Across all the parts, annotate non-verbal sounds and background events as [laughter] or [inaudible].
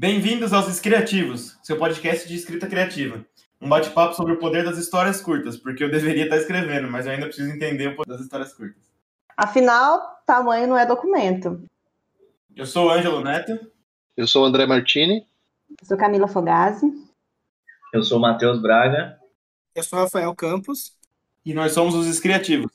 Bem-vindos aos Escriativos, seu podcast de escrita criativa. Um bate-papo sobre o poder das histórias curtas, porque eu deveria estar escrevendo, mas eu ainda preciso entender o poder das histórias curtas. Afinal, tamanho não é documento. Eu sou o Ângelo Neto. Eu sou o André Martini. Eu sou Camila Fogazzi. Eu sou o Matheus Braga. Eu sou o Rafael Campos. E nós somos os Escriativos.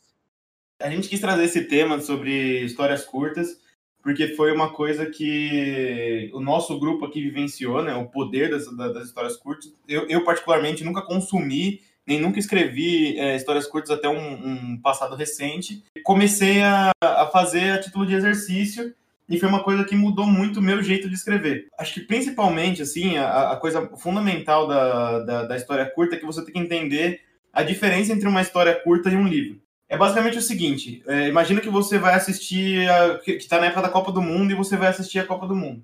A gente quis trazer esse tema sobre histórias curtas, porque foi uma coisa que o nosso grupo aqui vivenciou, né? O poder das, das histórias curtas. Eu, eu, particularmente, nunca consumi, nem nunca escrevi é, histórias curtas até um, um, passado recente. Comecei a, a fazer a título de exercício e foi uma coisa que mudou muito o meu jeito de escrever. Acho que principalmente, assim, a, a coisa fundamental da, da, da história curta é que você tem que entender a diferença entre uma história curta e um livro é basicamente o seguinte: é, imagina que você vai assistir, a, que está na época da Copa do Mundo e você vai assistir a Copa do Mundo.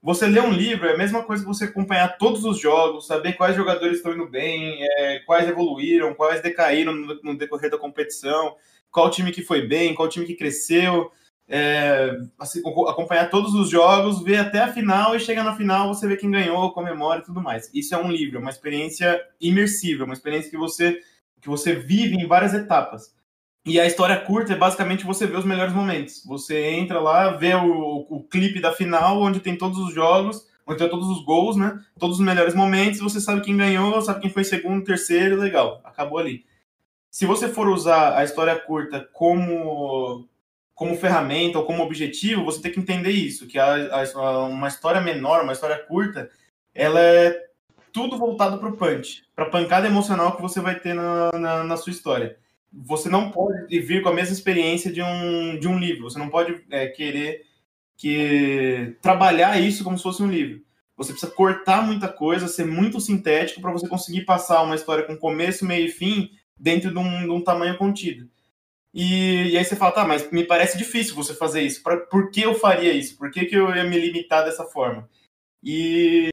Você lê um livro é a mesma coisa que você acompanhar todos os jogos, saber quais jogadores estão indo bem, é, quais evoluíram, quais decaíram no, no, decorrer da competição, qual time que foi bem, qual time que cresceu. É, assim, acompanhar todos os jogos, ver até a final e chegar na final você vê quem ganhou, comemora e tudo mais. Isso é um livro, é uma experiência imersiva, uma experiência que você que você vive em várias etapas. E a história curta é basicamente você ver os melhores momentos. Você entra lá, vê o, o clipe da final, onde tem todos os jogos, onde tem todos os gols, né? Todos os melhores momentos, você sabe quem ganhou, sabe quem foi segundo, terceiro, legal, acabou ali. Se você for usar a história curta como como ferramenta ou como objetivo, você tem que entender isso, que a, a, uma história menor, uma história curta, ela é tudo voltado para o punch, para a pancada emocional que você vai ter na, na, na sua história você não pode vir com a mesma experiência de um, de um livro. Você não pode é, querer que trabalhar isso como se fosse um livro. Você precisa cortar muita coisa, ser muito sintético para você conseguir passar uma história com começo, meio e fim dentro de um, de um tamanho contido. E, e, aí você fala, tá, mas me parece difícil você fazer isso. Pra, por que eu faria isso? Por que, que eu ia me limitar dessa forma? E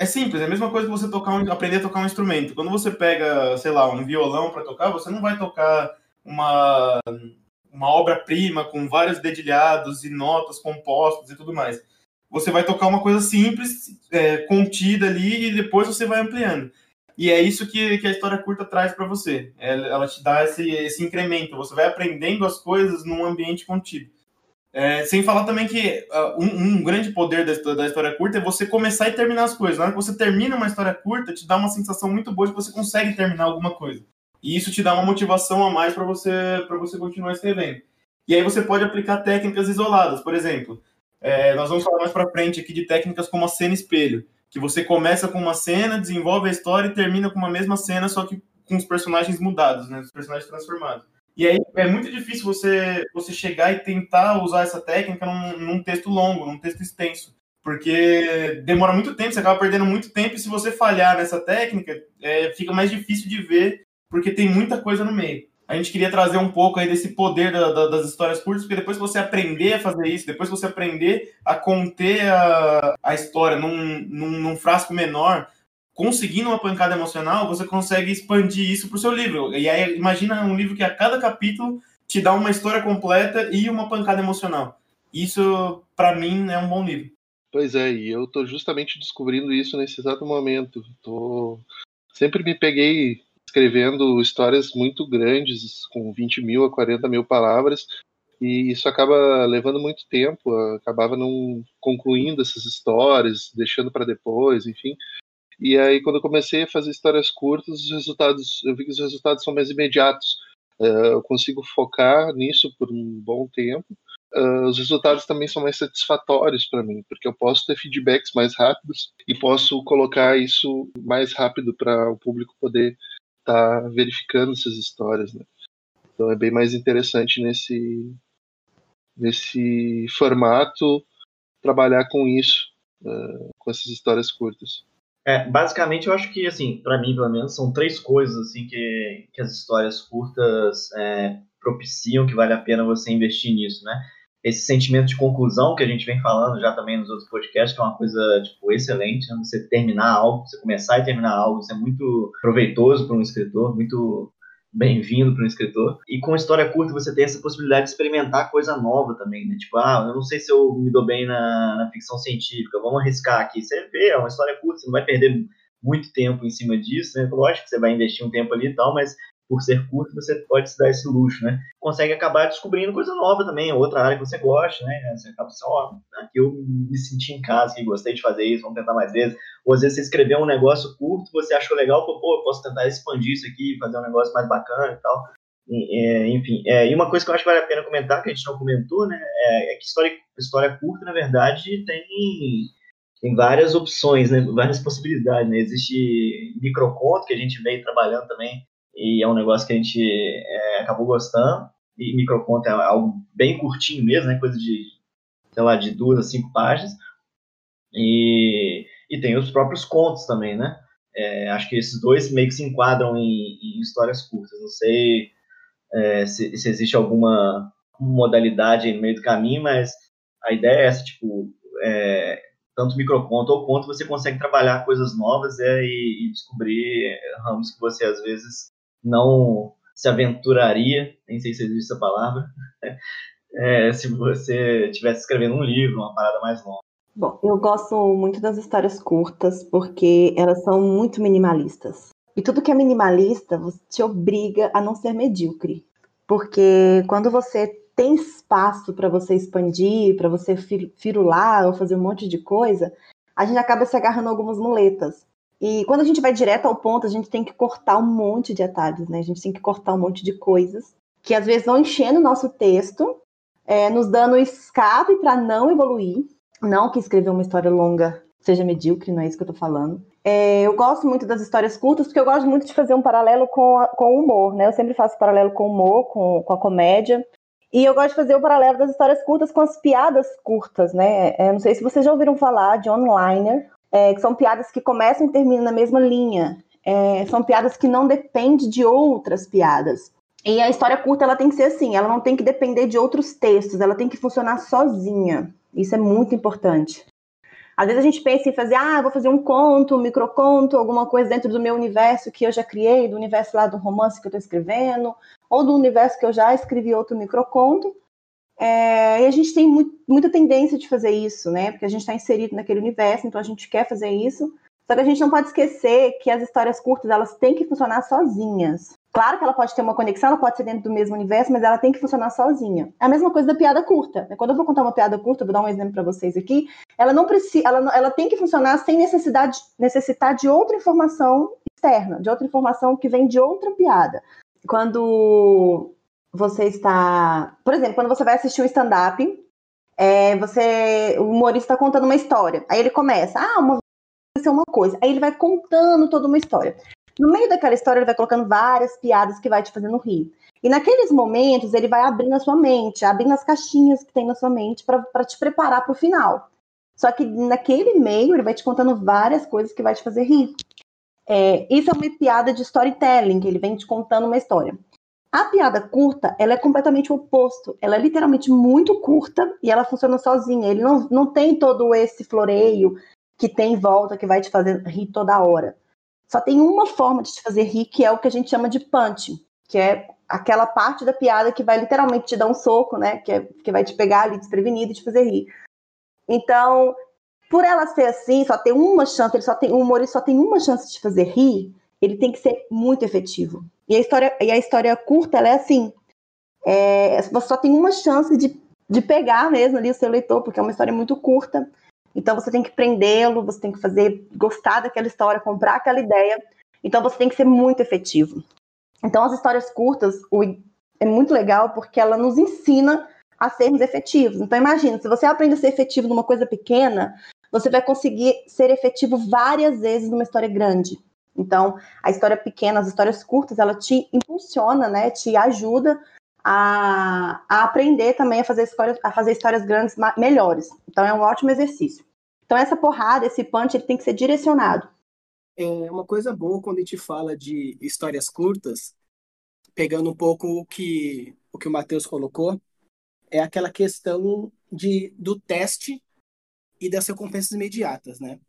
é simples, é a mesma coisa que você tocar um, aprender a tocar um instrumento. Quando você pega, sei lá, um violão para tocar, você não vai tocar uma, uma obra-prima com vários dedilhados e notas compostas e tudo mais. Você vai tocar uma coisa simples, é, contida ali, e depois você vai ampliando. E é isso que, que a história curta traz para você. Ela te dá esse, esse incremento. Você vai aprendendo as coisas num ambiente contido. É, sem falar também que uh, um, um, grande poder da, da, história curta é você começar e terminar as coisas. Na hora que você termina uma história curta, te dá uma sensação muito boa de que você consegue terminar alguma coisa. E isso te dá uma motivação a mais para você, você continuar escrevendo. E aí você pode aplicar técnicas isoladas. Por exemplo, é, nós vamos falar mais para frente aqui de técnicas como a cena espelho. Que você começa com uma cena, desenvolve a história e termina com uma mesma cena, só que com os personagens mudados, né? Os personagens transformados. E aí é muito difícil você, você chegar e tentar usar essa técnica num, num texto longo, num texto extenso. Porque demora muito tempo, você acaba perdendo muito tempo, e se você falhar nessa técnica, é, fica mais difícil de ver, porque tem muita coisa no meio. A gente queria trazer um pouco aí desse poder da, da, das histórias curtas, porque depois que você aprender a fazer isso, depois que você aprender a conter a, a história num, num, num frasco menor, conseguindo uma pancada emocional, você consegue expandir isso para o seu livro. E aí, imagina um livro que a cada capítulo te dá uma história completa e uma pancada emocional. Isso, para mim, é um bom livro. Pois é, e eu tô justamente descobrindo isso nesse exato momento. Tô... Sempre me peguei escrevendo histórias muito grandes, com 20 mil a 40 mil palavras, e isso acaba levando muito tempo, acabava não concluindo essas histórias, deixando para depois, enfim. E aí, quando eu comecei a fazer histórias curtas, os resultados, eu vi que os resultados são mais imediatos. Uh, eu consigo focar nisso por um bom tempo. Uh, os resultados também são mais satisfatórios para mim, porque eu posso ter feedbacks mais rápidos e posso colocar isso mais rápido para o público poder estar tá verificando essas histórias. Né? Então é bem mais interessante nesse, nesse formato trabalhar com isso, uh, com essas histórias curtas. É, basicamente, eu acho que, assim, para mim, pelo menos, são três coisas, assim, que, que as histórias curtas é, propiciam que vale a pena você investir nisso, né? Esse sentimento de conclusão que a gente vem falando já também nos outros podcasts, que é uma coisa, tipo, excelente, né? Você terminar algo, você começar e terminar algo, isso é muito proveitoso para um escritor, muito bem-vindo para um escritor. E com história curta você tem essa possibilidade de experimentar coisa nova também, né? Tipo, ah, eu não sei se eu me dou bem na, na ficção científica, vamos arriscar aqui. Você vê, é uma história curta, você não vai perder muito tempo em cima disso, né? Lógico que você vai investir um tempo ali e tal, mas por ser curto, você pode se dar esse luxo, né? Consegue acabar descobrindo coisa nova também, outra área que você gosta, né? Você acaba assim, aqui eu me senti em casa, que gostei de fazer isso, vamos tentar mais vezes. Ou às vezes você escreveu um negócio curto, você achou legal, pô, eu posso tentar expandir isso aqui, fazer um negócio mais bacana e tal. É, enfim, é, e uma coisa que eu acho que vale a pena comentar, que a gente não comentou, né, é, é que história, história curta, na verdade, tem, tem várias opções, né, várias possibilidades. Né? Existe microconto, que a gente veio trabalhando também e é um negócio que a gente é, acabou gostando. E microconto é algo bem curtinho mesmo, né? Coisa de, sei lá, de duas a cinco páginas. E, e tem os próprios contos também, né? É, acho que esses dois meio que se enquadram em, em histórias curtas. Não sei é, se, se, existe alguma modalidade no meio do caminho, mas a ideia é essa, tipo, é, tanto microconto ou conto, você consegue trabalhar coisas novas é, e, e, descobrir ramos que você às vezes não se aventuraria, nem sei se existe essa palavra, [laughs] é, se você estivesse escrevendo um livro, uma parada mais longa. Bom, eu gosto muito das histórias curtas porque elas são muito minimalistas. E tudo que é minimalista te obriga a não ser medíocre. Porque quando você tem espaço para você expandir, para você firular ou fazer um monte de coisa, a gente acaba se agarrando algumas muletas. E quando a gente vai direto ao ponto, a gente tem que cortar um monte de atalhos, né? A gente tem que cortar um monte de coisas que às vezes vão enchendo o nosso texto, é, nos dando escape para não evoluir. Não que escrever uma história longa seja medíocre, não é isso que eu tô falando. É, eu gosto muito das histórias curtas, porque eu gosto muito de fazer um paralelo com, a, com o humor, né? Eu sempre faço paralelo com o humor, com, com a comédia. E eu gosto de fazer o paralelo das histórias curtas com as piadas curtas, né? É, não sei se vocês já ouviram falar de onliner, é, que são piadas que começam e terminam na mesma linha. É, são piadas que não dependem de outras piadas. E a história curta ela tem que ser assim, ela não tem que depender de outros textos, ela tem que funcionar sozinha. Isso é muito importante. Às vezes a gente pensa em fazer, ah, vou fazer um conto, um microconto, alguma coisa dentro do meu universo que eu já criei, do universo lá do romance que eu estou escrevendo, ou do universo que eu já escrevi outro microconto. É, e a gente tem muito, muita tendência de fazer isso, né? Porque a gente está inserido naquele universo, então a gente quer fazer isso. Só que a gente não pode esquecer que as histórias curtas elas têm que funcionar sozinhas. Claro que ela pode ter uma conexão, ela pode ser dentro do mesmo universo, mas ela tem que funcionar sozinha. É a mesma coisa da piada curta. Né? Quando eu vou contar uma piada curta, vou dar um exemplo para vocês aqui, ela não precisa, ela, ela tem que funcionar sem necessidade, necessitar de outra informação externa, de outra informação que vem de outra piada. Quando você está. Por exemplo, quando você vai assistir um stand-up, é, você. O humorista está contando uma história. Aí ele começa, ah, uma ser uma coisa. Aí ele vai contando toda uma história. No meio daquela história, ele vai colocando várias piadas que vai te fazendo rir. E naqueles momentos, ele vai abrindo a sua mente, abrindo as caixinhas que tem na sua mente para te preparar para o final. Só que naquele meio, ele vai te contando várias coisas que vai te fazer rir. É, isso é uma piada de storytelling, ele vem te contando uma história. A piada curta, ela é completamente o oposto. Ela é literalmente muito curta e ela funciona sozinha. Ele não, não tem todo esse floreio que tem em volta que vai te fazer rir toda hora. Só tem uma forma de te fazer rir, que é o que a gente chama de punch, que é aquela parte da piada que vai literalmente te dar um soco, né? Que, é, que vai te pegar ali desprevenido e te fazer rir. Então, por ela ser assim, só tem uma chance, ele só tem, o humorista só tem uma chance de te fazer rir, ele tem que ser muito efetivo. E a história, e a história curta, ela é assim. É, você só tem uma chance de, de pegar mesmo ali o seu leitor, porque é uma história muito curta. Então você tem que prendê-lo, você tem que fazer gostar daquela história, comprar aquela ideia. Então você tem que ser muito efetivo. Então as histórias curtas o, é muito legal porque ela nos ensina a sermos efetivos. Então imagina, se você aprende a ser efetivo numa coisa pequena, você vai conseguir ser efetivo várias vezes numa história grande. Então, a história pequena, as histórias curtas, ela te impulsiona, né? Te ajuda a, a aprender também a fazer, histórias, a fazer histórias grandes melhores. Então, é um ótimo exercício. Então, essa porrada, esse punch, ele tem que ser direcionado. É uma coisa boa quando a gente fala de histórias curtas, pegando um pouco o que o, que o Matheus colocou, é aquela questão de, do teste e das recompensas imediatas, né?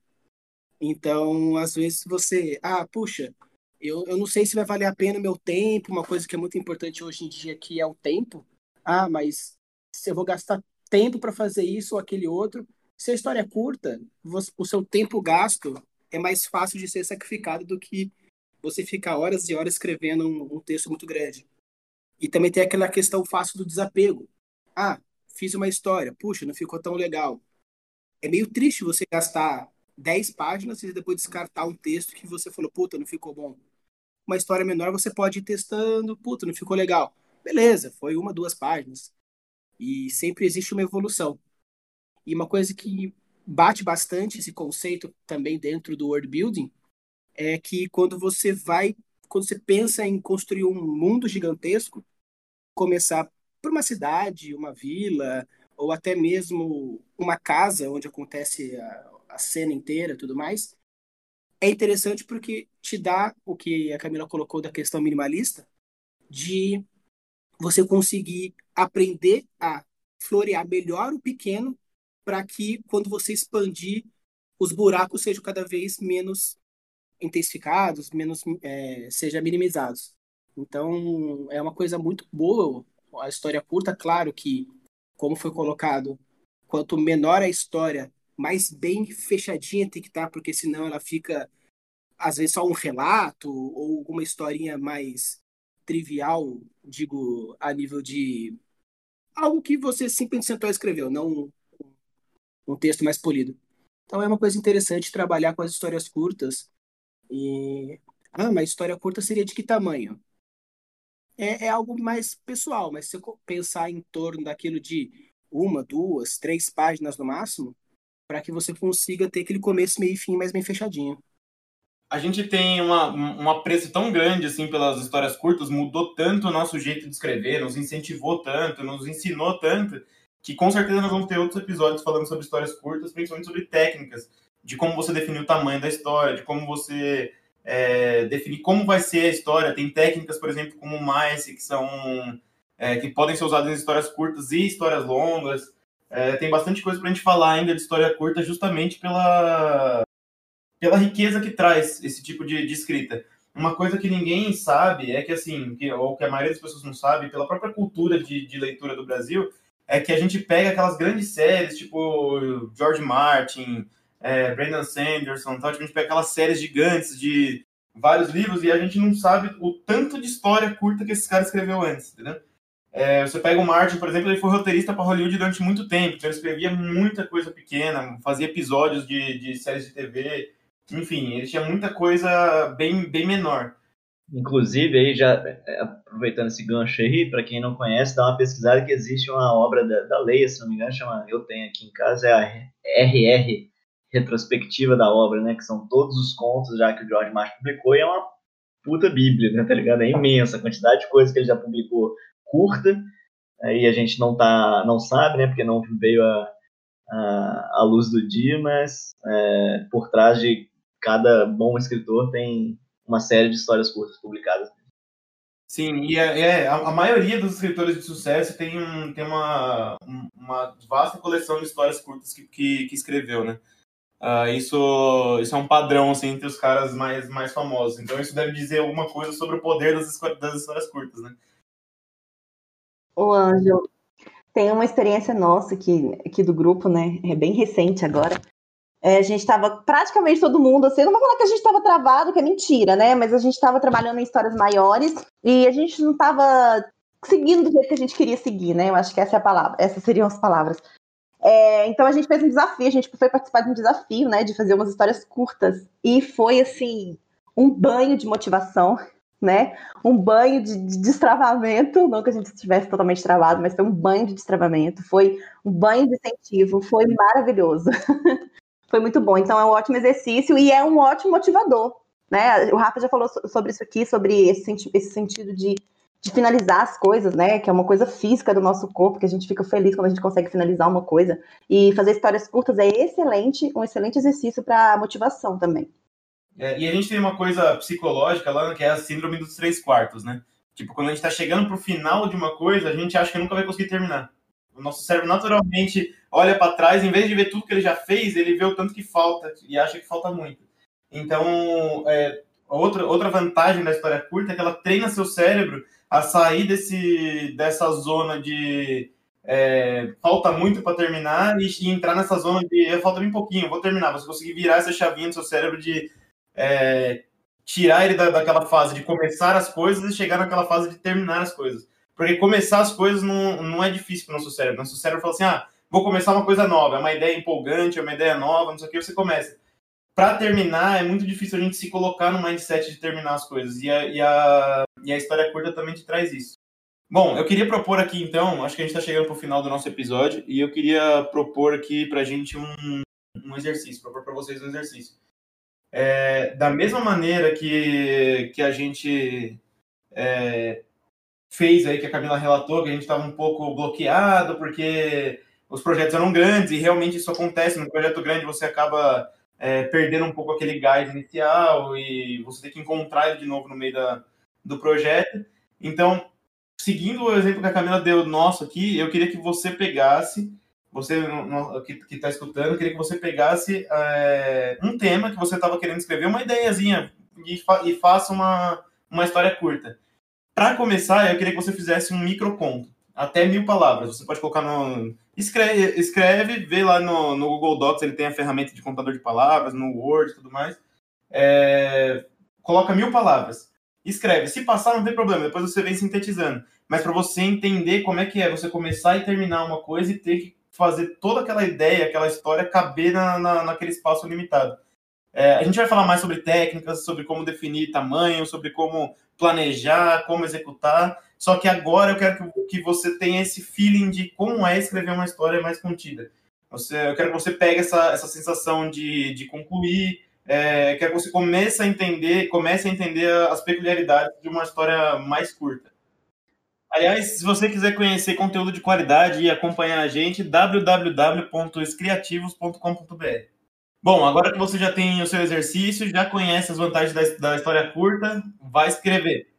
Então, às vezes você, ah, puxa, eu, eu não sei se vai valer a pena o meu tempo, uma coisa que é muito importante hoje em dia que é o tempo. Ah, mas se eu vou gastar tempo para fazer isso ou aquele outro, se a história é curta, o seu tempo gasto é mais fácil de ser sacrificado do que você ficar horas e horas escrevendo um, um texto muito grande. E também tem aquela questão fácil do desapego. Ah, fiz uma história, puxa, não ficou tão legal. É meio triste você gastar 10 páginas e depois descartar um texto que você falou, puta, não ficou bom. Uma história menor você pode ir testando, puta, não ficou legal. Beleza, foi uma, duas páginas. E sempre existe uma evolução. E uma coisa que bate bastante esse conceito também dentro do world building é que quando você vai, quando você pensa em construir um mundo gigantesco, começar por uma cidade, uma vila, ou até mesmo uma casa onde acontece a, a cena inteira tudo mais, é interessante porque te dá o que a Camila colocou da questão minimalista, de você conseguir aprender a florear melhor o pequeno para que quando você expandir os buracos sejam cada vez menos intensificados, menos é, sejam minimizados. Então é uma coisa muito boa a história curta, claro que como foi colocado, quanto menor a história, mais bem fechadinha tem que estar, tá, porque senão ela fica às vezes só um relato ou alguma historinha mais trivial, digo, a nível de algo que você simplesmente sentou e escreveu, não um, texto mais polido. Então é uma coisa interessante trabalhar com as histórias curtas. E ah, mas história curta seria de que tamanho? É, é algo mais pessoal, mas se você pensar em torno daquilo de uma, duas, três páginas no máximo, para que você consiga ter aquele começo, meio e fim mais bem fechadinho. A gente tem uma, um apreço tão grande assim pelas histórias curtas, mudou tanto o nosso jeito de escrever, nos incentivou tanto, nos ensinou tanto, que com certeza nós vamos ter outros episódios falando sobre histórias curtas, principalmente sobre técnicas, de como você definir o tamanho da história, de como você é, definir como vai ser a história. Tem técnicas, por exemplo, como o Mice, que são é, que podem ser usadas em histórias curtas e histórias longas. É, tem bastante coisa para a gente falar ainda de história curta, justamente pela, pela riqueza que traz esse tipo de, de escrita. Uma coisa que ninguém sabe é que, assim, que, ou que a maioria das pessoas não sabe, pela própria cultura de, de leitura do Brasil, é que a gente pega aquelas grandes séries, tipo George Martin, é, Brandon Sanderson, então, tipo, a gente pega aquelas séries gigantes de vários livros e a gente não sabe o tanto de história curta que esse cara escreveu antes, entendeu? É, você pega o Martin, por exemplo, ele foi roteirista para Hollywood durante muito tempo, então ele escrevia muita coisa pequena, fazia episódios de, de séries de TV, enfim, ele tinha muita coisa bem, bem menor. Inclusive, aí já é, aproveitando esse gancho aí, para quem não conhece, dá uma pesquisada que existe uma obra da, da Leia, se não me engano, chama Eu Tenho Aqui em Casa, é a RR retrospectiva da obra, né? Que são todos os contos já que o George Martin publicou, e é uma puta bíblia, né? Tá ligado? É imensa a quantidade de coisas que ele já publicou curta, aí a gente não tá, não sabe, né? Porque não veio a, a, a luz do dia, mas é, por trás de cada bom escritor tem uma série de histórias curtas publicadas. Sim, e é, é, a, maioria dos escritores de sucesso tem, um, tem uma, uma vasta coleção de histórias curtas que, que, que escreveu, né? Uh, isso, isso é um padrão assim, entre os caras mais, mais famosos. Então isso deve dizer alguma coisa sobre o poder das, das histórias curtas, né? O Anjo, tem uma experiência nossa aqui, aqui do grupo, né? É bem recente agora. É, a gente estava praticamente todo mundo, assim, não vou falar que a gente estava travado, que é mentira, né? Mas a gente estava trabalhando em histórias maiores e a gente não estava seguindo do jeito que a gente queria seguir, né? Eu acho que essa é a palavra, essas seriam as palavras. É, então a gente fez um desafio, a gente foi participar de um desafio, né, de fazer umas histórias curtas. E foi assim, um banho de motivação, né? Um banho de, de destravamento, não que a gente estivesse totalmente travado, mas foi um banho de destravamento, foi um banho de incentivo, foi maravilhoso. [laughs] foi muito bom. Então é um ótimo exercício e é um ótimo motivador. Né? O Rafa já falou sobre isso aqui, sobre esse, esse sentido de de finalizar as coisas, né? Que é uma coisa física do nosso corpo, que a gente fica feliz quando a gente consegue finalizar uma coisa. E fazer histórias curtas é excelente, um excelente exercício para motivação também. É, e a gente tem uma coisa psicológica lá, que é a síndrome dos três quartos, né? Tipo, quando a gente está chegando para o final de uma coisa, a gente acha que nunca vai conseguir terminar. O nosso cérebro naturalmente olha para trás, em vez de ver tudo que ele já fez, ele vê o tanto que falta e acha que falta muito. Então, é, outra, outra vantagem da história curta é que ela treina seu cérebro a sair desse, dessa zona de é, falta muito para terminar e, e, entrar nessa zona de falta bem pouquinho, vou terminar. Você conseguir virar essa chavinha do seu cérebro de é, tirar ele da, daquela fase de começar as coisas e chegar naquela fase de terminar as coisas. Porque começar as coisas não, não é difícil para o nosso cérebro. Nosso cérebro fala assim: ah, vou começar uma coisa nova, é uma ideia empolgante, é uma ideia nova, não sei o que, você começa. Para terminar, é muito difícil a gente se colocar no mindset de terminar as coisas. E a, e a, e a história curta também te traz isso. Bom, eu queria propor aqui então, acho que a gente está chegando para o final do nosso episódio, e eu queria propor aqui para a gente um, um exercício, propor para vocês um exercício. É, da mesma maneira que, que a gente é, fez aí, que a Camila relatou, que a gente estava um pouco bloqueado, porque os projetos eram grandes, e realmente isso acontece, no projeto grande você acaba é, perdendo um pouco aquele gás inicial, e você tem que encontrar ele de novo no meio da, do projeto. Então, seguindo o exemplo que a Camila deu nosso aqui, eu queria que você pegasse, você que está escutando, queria que você pegasse é, um tema que você estava querendo escrever, uma ideiazinha, e, fa e faça uma, uma história curta. Para começar, eu queria que você fizesse um microconto, até mil palavras. Você pode colocar no. Escreve, escreve vê lá no, no Google Docs, ele tem a ferramenta de contador de palavras, no Word e tudo mais. É, coloca mil palavras escreve. Se passar, não tem problema, depois você vem sintetizando. Mas para você entender como é que é você começar e terminar uma coisa e ter que fazer toda aquela ideia, aquela história caber na, na naquele espaço limitado. É, a gente vai falar mais sobre técnicas, sobre como definir tamanho, sobre como planejar, como executar. Só que agora eu quero que, que você tenha esse feeling de como é escrever uma história mais contida. Você, eu quero que você pegue essa, essa sensação de, de concluir, é, quero que você comece a entender, comece a entender as peculiaridades de uma história mais curta. Aliás, se você quiser conhecer conteúdo de qualidade e acompanhar a gente, www.escriativos.com.br. Bom, agora que você já tem o seu exercício, já conhece as vantagens da, da história curta, vai escrever.